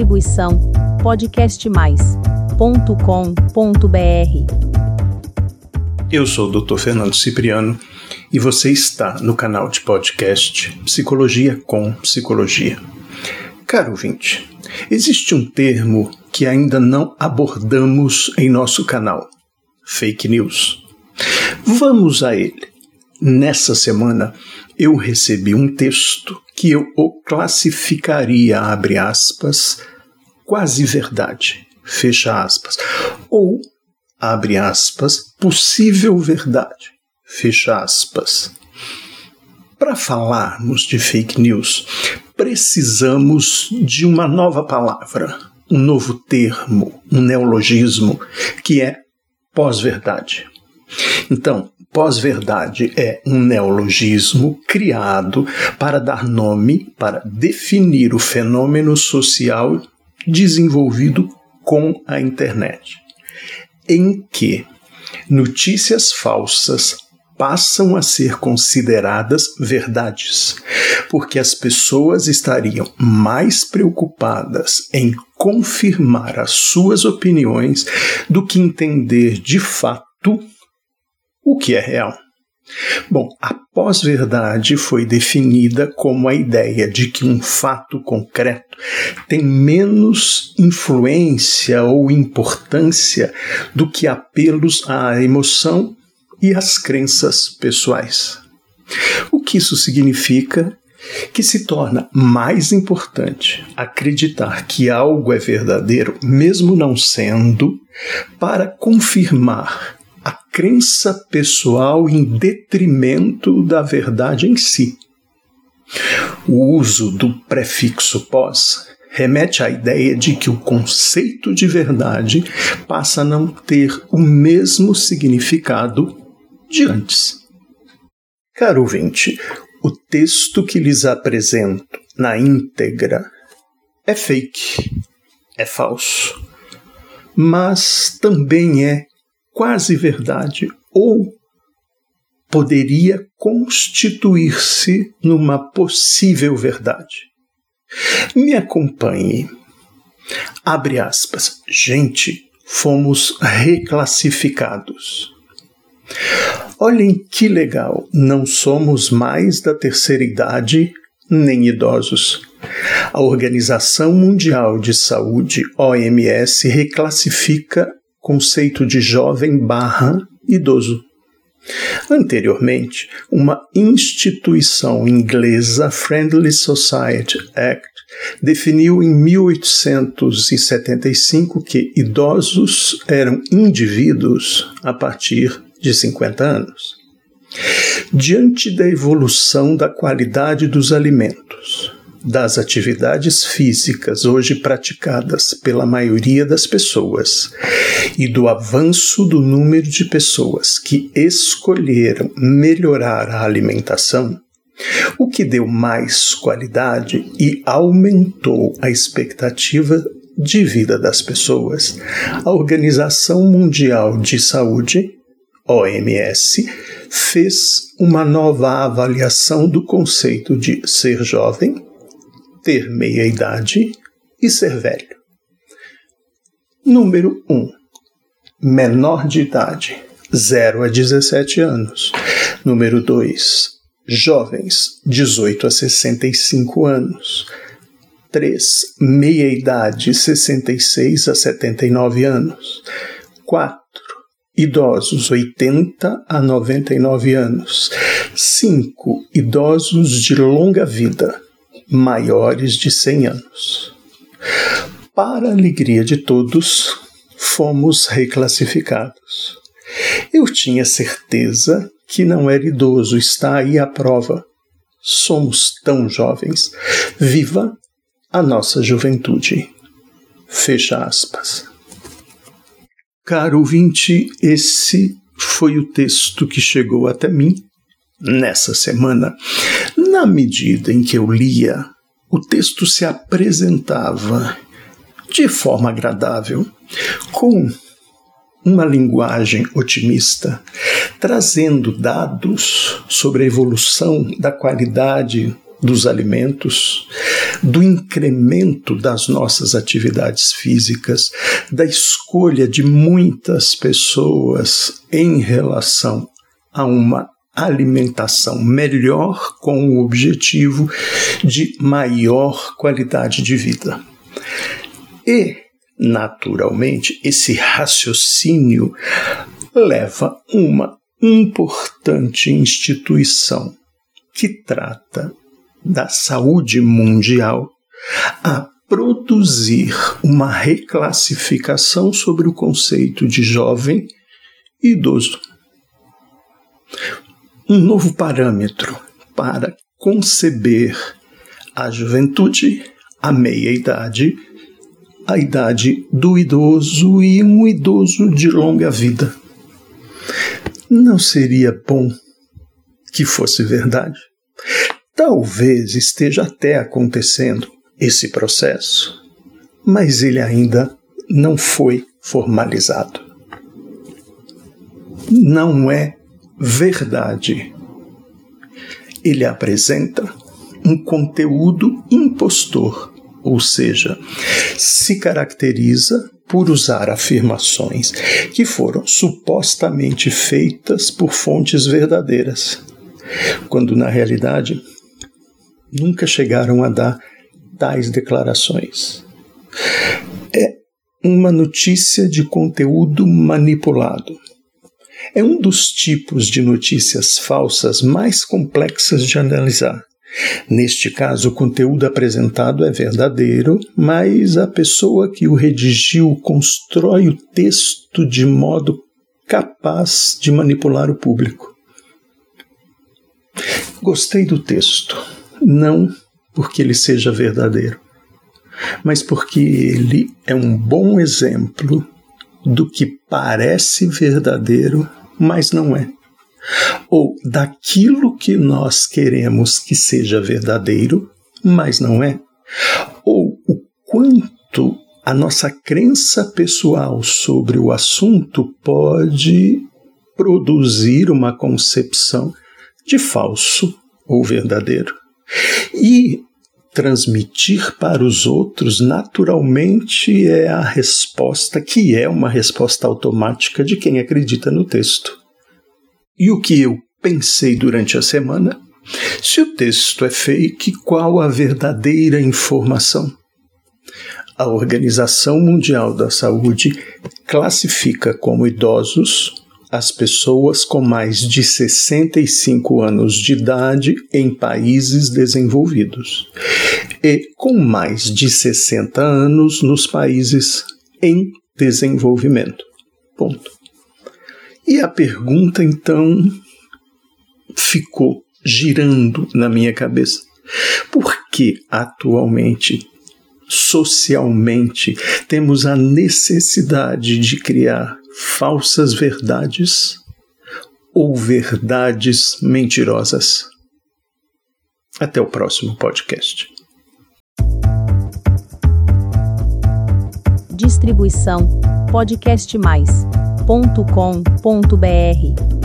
Distribuição podcastmais.com.br. Eu sou o Dr. Fernando Cipriano e você está no canal de podcast Psicologia com Psicologia. Caro ouvinte, existe um termo que ainda não abordamos em nosso canal: fake news. Vamos a ele. Nessa semana, eu recebi um texto que eu o classificaria, abre aspas, quase verdade, fecha aspas, ou, abre aspas, possível verdade, fecha aspas. Para falarmos de fake news, precisamos de uma nova palavra, um novo termo, um neologismo, que é pós-verdade. Então, pós-verdade é um neologismo criado para dar nome, para definir o fenômeno social desenvolvido com a internet, em que notícias falsas passam a ser consideradas verdades, porque as pessoas estariam mais preocupadas em confirmar as suas opiniões do que entender de fato o que é real. Bom, a pós-verdade foi definida como a ideia de que um fato concreto tem menos influência ou importância do que apelos à emoção e às crenças pessoais. O que isso significa? Que se torna mais importante acreditar que algo é verdadeiro, mesmo não sendo, para confirmar crença pessoal em detrimento da verdade em si. O uso do prefixo pós remete à ideia de que o conceito de verdade passa a não ter o mesmo significado de antes. Caro ouvinte, o texto que lhes apresento na íntegra é fake, é falso, mas também é quase verdade ou poderia constituir-se numa possível verdade. Me acompanhe. Abre aspas. Gente, fomos reclassificados. Olhem que legal, não somos mais da terceira idade nem idosos. A Organização Mundial de Saúde, OMS, reclassifica conceito de jovem barra idoso. Anteriormente, uma instituição inglesa, Friendly Society Act, definiu em 1875 que idosos eram indivíduos a partir de 50 anos. Diante da evolução da qualidade dos alimentos, das atividades físicas hoje praticadas pela maioria das pessoas e do avanço do número de pessoas que escolheram melhorar a alimentação, o que deu mais qualidade e aumentou a expectativa de vida das pessoas, a Organização Mundial de Saúde, OMS, fez uma nova avaliação do conceito de ser jovem ter meia idade e ser velho. Número 1. Um, menor de idade, 0 a 17 anos. Número 2. Jovens, 18 a 65 anos. 3. Meia idade, 66 a 79 anos. 4. Idosos, 80 a 99 anos. 5. Idosos de longa vida, maiores de 100 anos. Para a alegria de todos, fomos reclassificados. Eu tinha certeza que não era idoso, está aí a prova. Somos tão jovens. Viva a nossa juventude. Fecha aspas. Caro ouvinte, esse foi o texto que chegou até mim nessa semana. Na medida em que eu lia, o texto se apresentava de forma agradável, com uma linguagem otimista, trazendo dados sobre a evolução da qualidade dos alimentos, do incremento das nossas atividades físicas, da escolha de muitas pessoas em relação a uma alimentação melhor com o objetivo de maior qualidade de vida. E, naturalmente, esse raciocínio leva uma importante instituição que trata da saúde mundial a produzir uma reclassificação sobre o conceito de jovem e idoso. Um novo parâmetro para conceber a juventude, a meia-idade, a idade do idoso e um idoso de longa vida. Não seria bom que fosse verdade? Talvez esteja até acontecendo esse processo, mas ele ainda não foi formalizado. Não é verdade. Ele apresenta um conteúdo impostor, ou seja, se caracteriza por usar afirmações que foram supostamente feitas por fontes verdadeiras, quando na realidade nunca chegaram a dar tais declarações. É uma notícia de conteúdo manipulado. É um dos tipos de notícias falsas mais complexas de analisar. Neste caso, o conteúdo apresentado é verdadeiro, mas a pessoa que o redigiu constrói o texto de modo capaz de manipular o público. Gostei do texto não porque ele seja verdadeiro, mas porque ele é um bom exemplo do que parece verdadeiro, mas não é. Ou daquilo que nós queremos que seja verdadeiro, mas não é. Ou o quanto a nossa crença pessoal sobre o assunto pode produzir uma concepção de falso ou verdadeiro. E transmitir para os outros naturalmente é a resposta que é uma resposta automática de quem acredita no texto. E o que eu pensei durante a semana? Se o texto é fake, qual a verdadeira informação? A Organização Mundial da Saúde classifica como idosos as pessoas com mais de 65 anos de idade em países desenvolvidos e com mais de 60 anos nos países em desenvolvimento. Ponto. E a pergunta então ficou girando na minha cabeça. Por que atualmente socialmente temos a necessidade de criar falsas verdades ou verdades mentirosas. Até o próximo podcast. Distribuição podcastmais.com.br